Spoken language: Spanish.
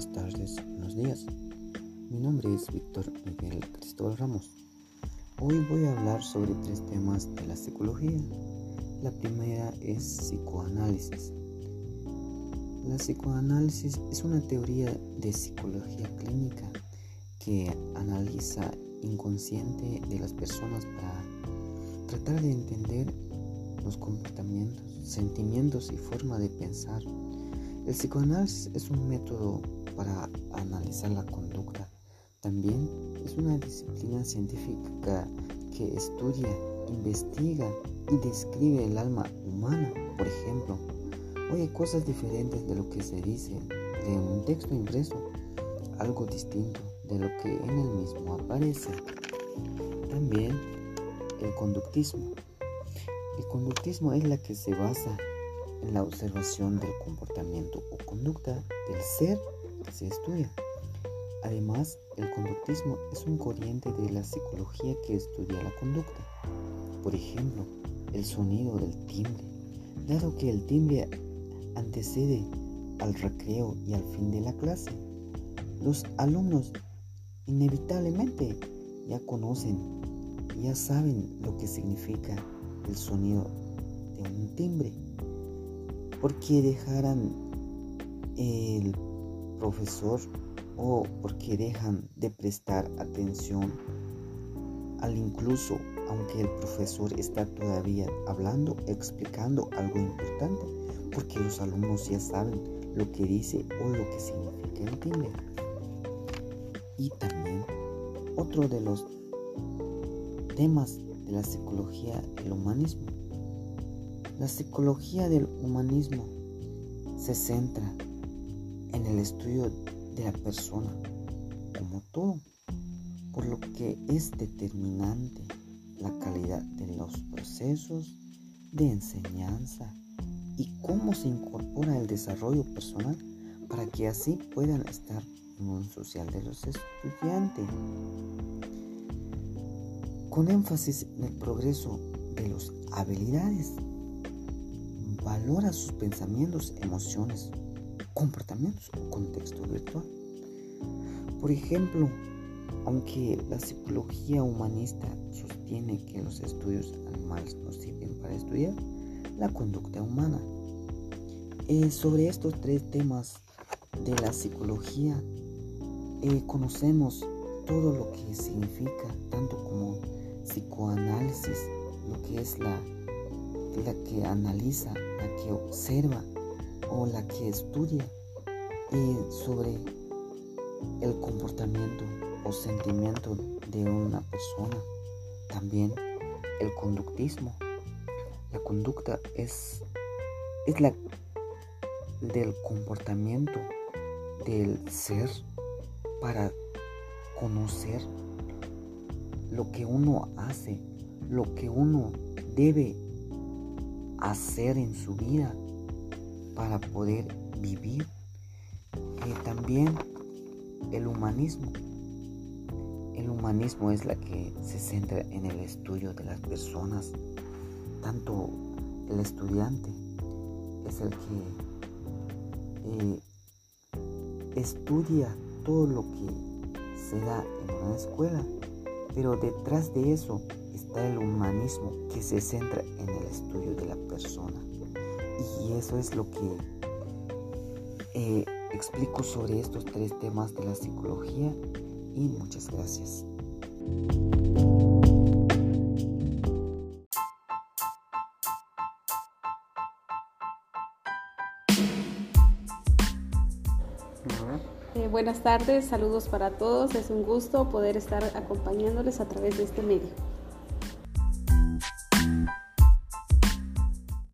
buenas tardes, buenos días. Mi nombre es Víctor Miguel Cristóbal Ramos. Hoy voy a hablar sobre tres temas de la psicología. La primera es psicoanálisis. La psicoanálisis es una teoría de psicología clínica que analiza inconsciente de las personas para tratar de entender los comportamientos, sentimientos y forma de pensar el psicoanálisis es un método para analizar la conducta. También es una disciplina científica que estudia, investiga y describe el alma humana. Por ejemplo, oye cosas diferentes de lo que se dice de un texto impreso, algo distinto de lo que en el mismo aparece. También el conductismo. El conductismo es la que se basa la observación del comportamiento o conducta del ser que se estudia. Además, el conductismo es un corriente de la psicología que estudia la conducta. Por ejemplo, el sonido del timbre. Dado que el timbre antecede al recreo y al fin de la clase, los alumnos inevitablemente ya conocen, ya saben lo que significa el sonido de un timbre. Porque dejarán el profesor o porque dejan de prestar atención al incluso aunque el profesor está todavía hablando, explicando algo importante, porque los alumnos ya saben lo que dice o lo que significa el timbre. Y también otro de los temas de la psicología, el humanismo. La psicología del humanismo se centra en el estudio de la persona como todo, por lo que es determinante la calidad de los procesos de enseñanza y cómo se incorpora el desarrollo personal para que así puedan estar en un social de los estudiantes. Con énfasis en el progreso de las habilidades, valora sus pensamientos, emociones, comportamientos o contexto virtual. Por ejemplo, aunque la psicología humanista sostiene que los estudios animales no sirven para estudiar la conducta humana, eh, sobre estos tres temas de la psicología eh, conocemos todo lo que significa, tanto como psicoanálisis, lo que es la, la que analiza, la que observa o la que estudia eh, sobre el comportamiento o sentimiento de una persona. También el conductismo. La conducta es, es la del comportamiento del ser para conocer lo que uno hace, lo que uno debe hacer en su vida para poder vivir. y también el humanismo. El humanismo es la que se centra en el estudio de las personas. Tanto el estudiante es el que eh, estudia todo lo que se da en una escuela, pero detrás de eso el humanismo que se centra en el estudio de la persona. Y eso es lo que eh, explico sobre estos tres temas de la psicología y muchas gracias. Eh, buenas tardes, saludos para todos. Es un gusto poder estar acompañándoles a través de este medio.